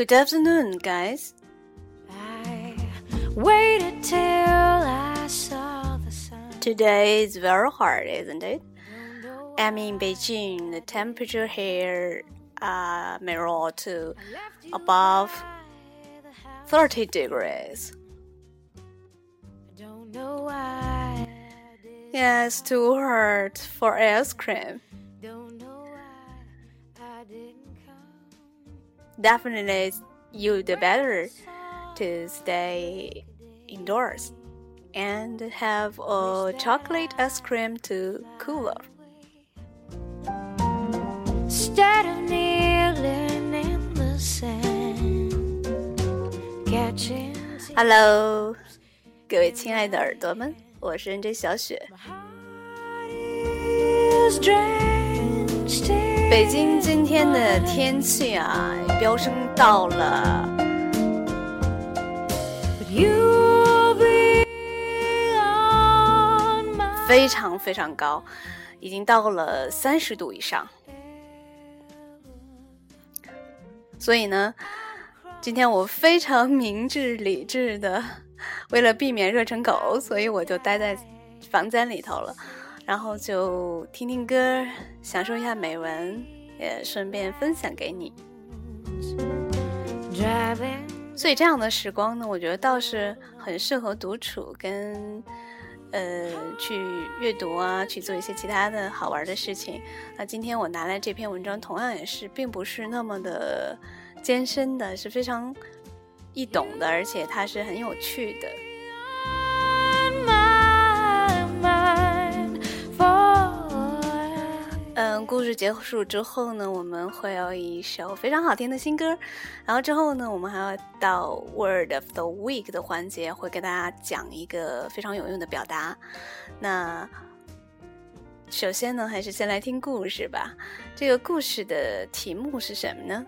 Good afternoon, guys. I waited till I saw the sun. Today is very hot, isn't it? I'm in Beijing. The temperature here uh, may roll to above 30 degrees. I don't know why. Yeah, it's too hot for ice cream Don't know why I didn't come. Definitely, you'd better to stay indoors and have a chocolate ice cream to cool off. Instead of kneeling in the sand, catching Hello，各位亲爱的耳朵们，我是 NJ 小雪。 heart is drenched in 北京今天的天气啊，飙升到了非常非常高，已经到了三十度以上。所以呢，今天我非常明智理智的，为了避免热成狗，所以我就待在房间里头了，然后就听听歌，享受一下美文，也顺便分享给你。所以这样的时光呢，我觉得倒是很适合独处跟呃去阅读啊，去做一些其他的好玩的事情。那今天我拿来这篇文章，同样也是并不是那么的艰深的，是非常易懂的，而且它是很有趣的。嗯，故事结束之后呢，我们会有一首非常好听的新歌，然后之后呢，我们还要到 Word of the Week 的环节，会跟大家讲一个非常有用的表达。那首先呢，还是先来听故事吧。这个故事的题目是什么呢？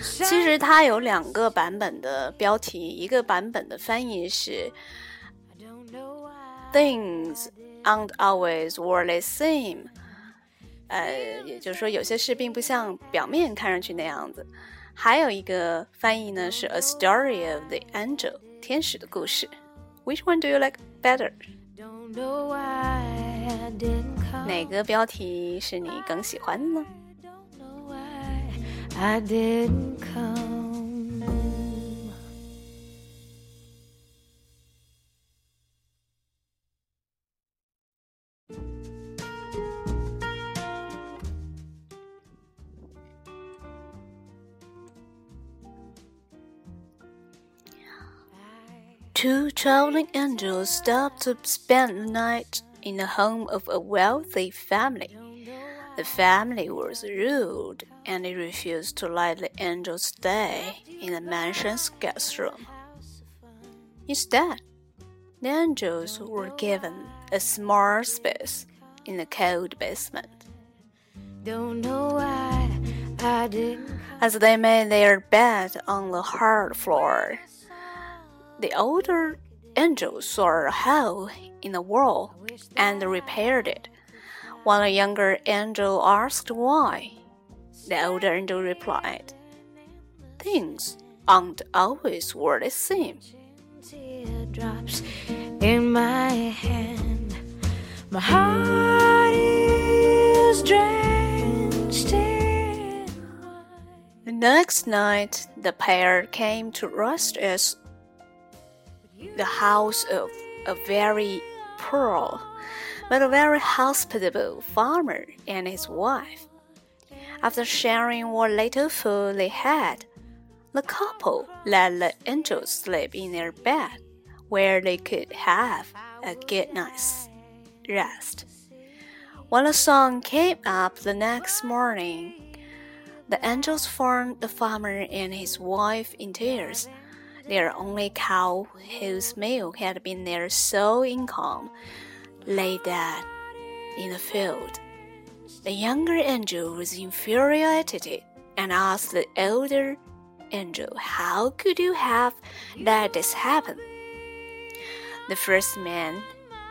其实它有两个版本的标题，一个版本的翻译是 Things aren't always what they seem。呃，也就是说，有些事并不像表面看上去那样子。还有一个翻译呢是 A Story of the Angel，天使的故事。Which one do you like better？ don't know why I didn't come 哪个标题是你更喜欢的呢？ don't know why I didn't come Two traveling angels stopped to spend the night in the home of a wealthy family. The family was rude and they refused to let the angels stay in the mansion's guest room. Instead, the angels were given a small space in the cold basement. don't know why I didn't As they made their bed on the hard floor, the older angel saw a hole in the wall and repaired it. While the younger angel asked why, the older angel replied, Things aren't always what they seem. teardrops in my hand. My heart is drenched in The next night, the pair came to rest at the house of a very poor but a very hospitable farmer and his wife. After sharing what little food they had, the couple let the angels sleep in their bed where they could have a good night's rest. When the sun came up the next morning, the angels found the farmer and his wife in tears. Their only cow, whose milk had been their sole income, lay dead in the field. The younger angel was infuriated and asked the elder angel, How could you have let this happen? The first man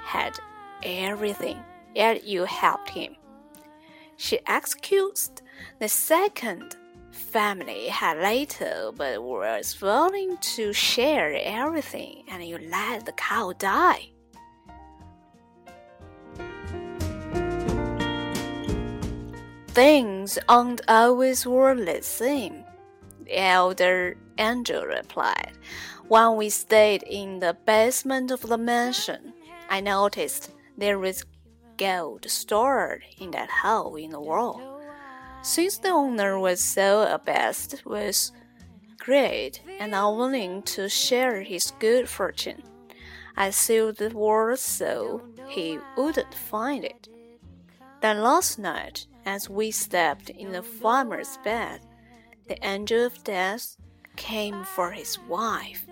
had everything, yet you helped him. She excused the second family had little but was willing to share everything, and you let the cow die. Things aren't always worth the same, the elder angel replied. When we stayed in the basement of the mansion, I noticed there was gold stored in that hole in the wall. Since the owner was so obsessed with greed and unwilling to share his good fortune, I sealed the wall so he wouldn't find it. Then last night, as we slept in the farmer's bed, the angel of death came for his wife.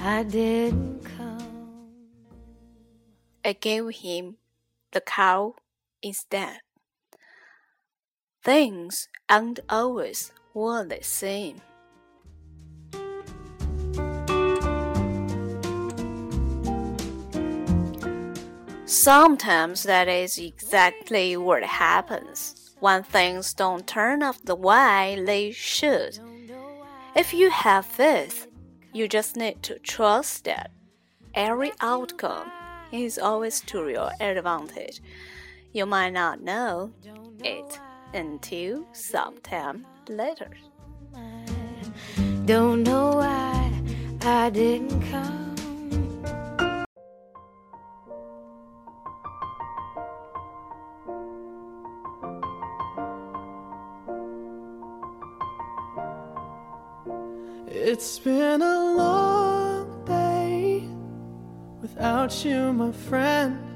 I didn't come. I gave him the cow instead. Things aren't always what they seem. Sometimes that is exactly what happens when things don't turn out the way they should. If you have faith, you just need to trust that every outcome is always to your advantage. You might not know it until sometime later. Don't know why I didn't come. It's been a long day without you, my friend.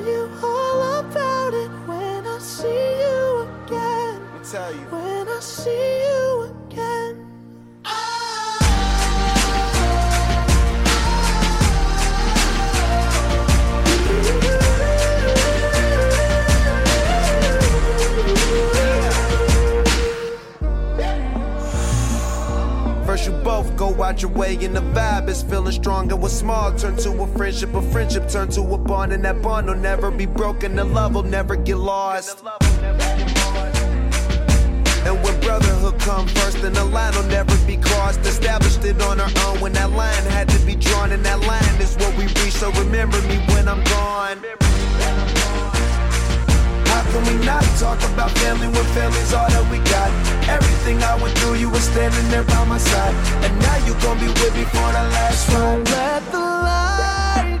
tell you. When I see you again. First you both go out your way and the vibe is feeling strong and what's small turn to a friendship, a friendship turn to a bond and that bond will never be broken, the love will never get lost. And when brotherhood come first, then the line will never be crossed. Established it on our own when that line had to be drawn, and that line is what we reach. So remember me when I'm gone. How can we not talk about family when family's all that we got? Everything I went through, you were standing there by my side. And now you gon' be with me for the last Don't ride. let the light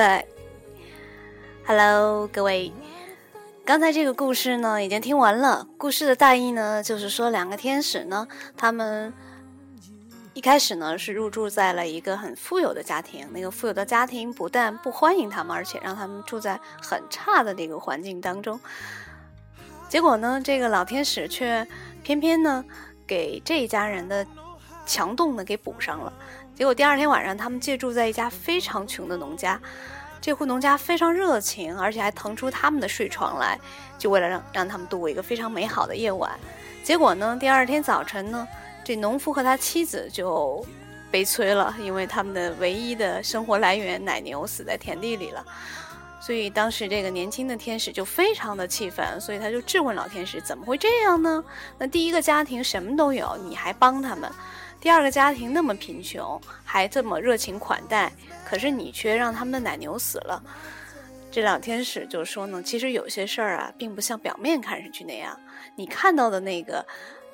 back. Hello，各位。刚才这个故事呢，已经听完了。故事的大意呢，就是说两个天使呢，他们一开始呢是入住在了一个很富有的家庭。那个富有的家庭不但不欢迎他们，而且让他们住在很差的那个环境当中。结果呢，这个老天使却偏偏呢给这一家人的墙洞呢给补上了。结果第二天晚上，他们借住在一家非常穷的农家。这户农家非常热情，而且还腾出他们的睡床来，就为了让让他们度过一个非常美好的夜晚。结果呢，第二天早晨呢，这农夫和他妻子就悲催了，因为他们的唯一的生活来源奶牛死在田地里了。所以当时这个年轻的天使就非常的气愤，所以他就质问老天使：怎么会这样呢？那第一个家庭什么都有，你还帮他们；第二个家庭那么贫穷，还这么热情款待。可是你却让他们的奶牛死了。这两天使就说呢，其实有些事儿啊，并不像表面看上去那样。你看到的那个，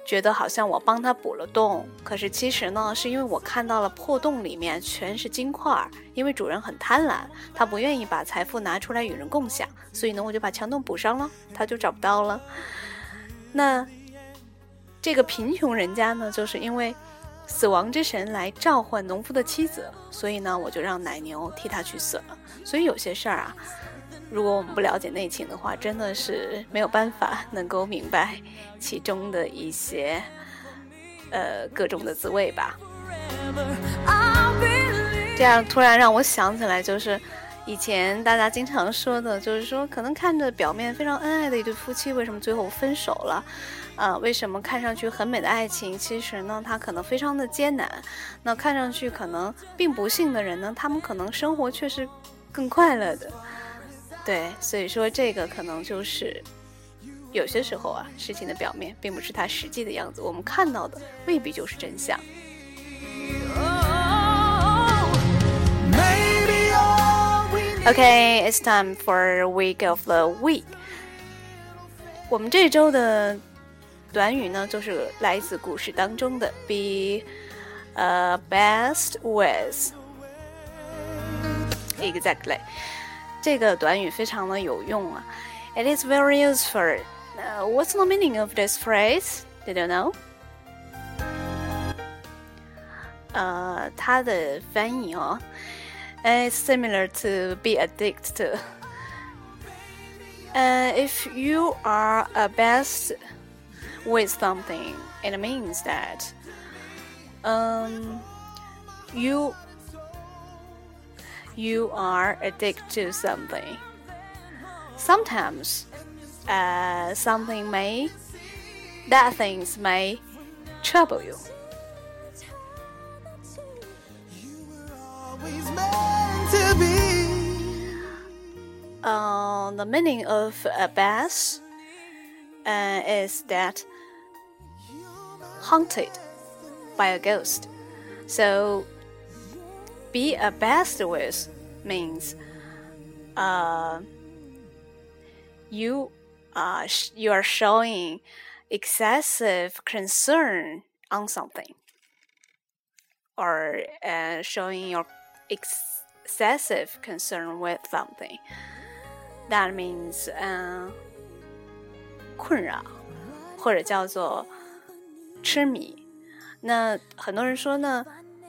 觉得好像我帮他补了洞，可是其实呢，是因为我看到了破洞里面全是金块儿。因为主人很贪婪，他不愿意把财富拿出来与人共享，所以呢，我就把墙洞补上了，他就找不到了。那这个贫穷人家呢，就是因为。死亡之神来召唤农夫的妻子，所以呢，我就让奶牛替他去死了。所以有些事儿啊，如果我们不了解内情的话，真的是没有办法能够明白其中的一些呃各种的滋味吧。这样突然让我想起来，就是以前大家经常说的，就是说可能看着表面非常恩爱的一对夫妻，为什么最后分手了？啊，为什么看上去很美的爱情，其实呢，它可能非常的艰难。那看上去可能并不幸的人呢，他们可能生活却是更快乐的。对，所以说这个可能就是有些时候啊，事情的表面并不是它实际的样子，我们看到的未必就是真相。Okay, it's time for week of the week。我们这周的短语呢，就是来自故事当中的 be，呃，obsessed uh, with。Exactly，这个短语非常的有用啊。It is very useful. Uh, what's the meaning of this phrase? Did you know? Uh, 呃，它的翻译哦。，It's similar to be addicted. Uh, if you are obsessed with something, it means that um, you you are addicted to something. Sometimes, uh, something may that things may trouble you. Uh, the meaning of obsess uh, is that haunted by a ghost. So, be obsessed with means uh, you uh, you are showing excessive concern on something or uh, showing your excessive concern with something. That means 嗯、困扰，或者叫做痴迷，那很多人说呢，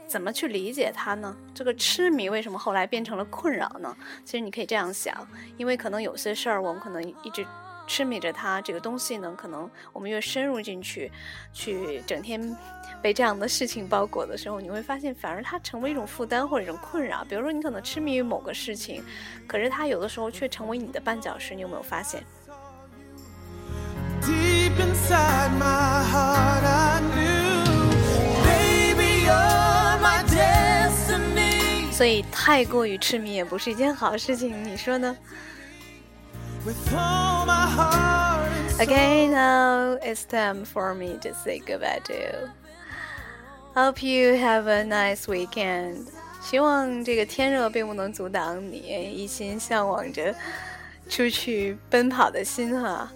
怎么去理解它呢？这个痴迷为什么后来变成了困扰呢？其实你可以这样想，因为可能有些事儿我们可能一直痴迷着它，这个东西呢，可能我们越深入进去，去整天被这样的事情包裹的时候，你会发现反而它成为一种负担或者一种困扰。比如说你可能痴迷于某个事情，可是它有的时候却成为你的绊脚石，你有没有发现？Deep inside my heart, I knew, baby, you're my destiny. 所以太过于痴迷也不是一件好事情，你说呢 ？Okay, now it's time for me to say goodbye to you. Hope you have a nice weekend. 希望这个天热并不能阻挡你一心向往着出去奔跑的心哈。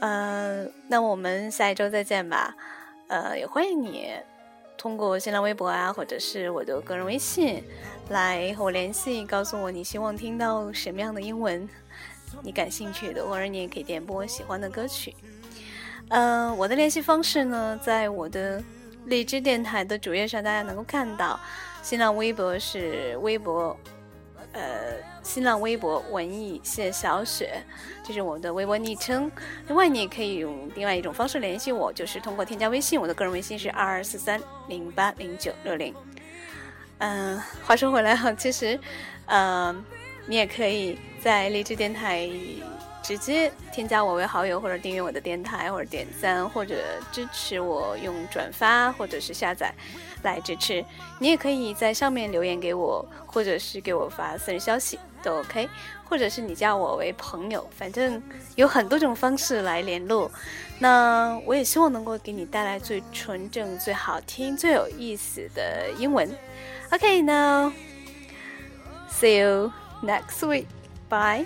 嗯，那我们下一周再见吧。呃，也欢迎你 通过新浪微博啊，或者是我的个人微信来和我联系，告诉我你希望听到什么样的英文， 你感兴趣的，或者你也可以点播喜欢的歌曲。嗯，我的联系方式呢，在我的荔枝电台的主页上，大家能够看到。新浪微博是微博，呃，新浪微博文艺谢小雪，这是我的微博昵称。另外，你也可以用另外一种方式联系我，就是通过添加微信，我的个人微信是二二四三零八零九六零。嗯，话说回来哈，其实，嗯，你也可以在荔枝电台。直接添加我为好友，或者订阅我的电台，或者点赞，或者支持我用转发或者是下载来支持。你也可以在上面留言给我，或者是给我发私人消息都 OK，或者是你加我为朋友，反正有很多种方式来联络。那我也希望能够给你带来最纯正、最好听、最有意思的英文。OK，now see you next week. Bye.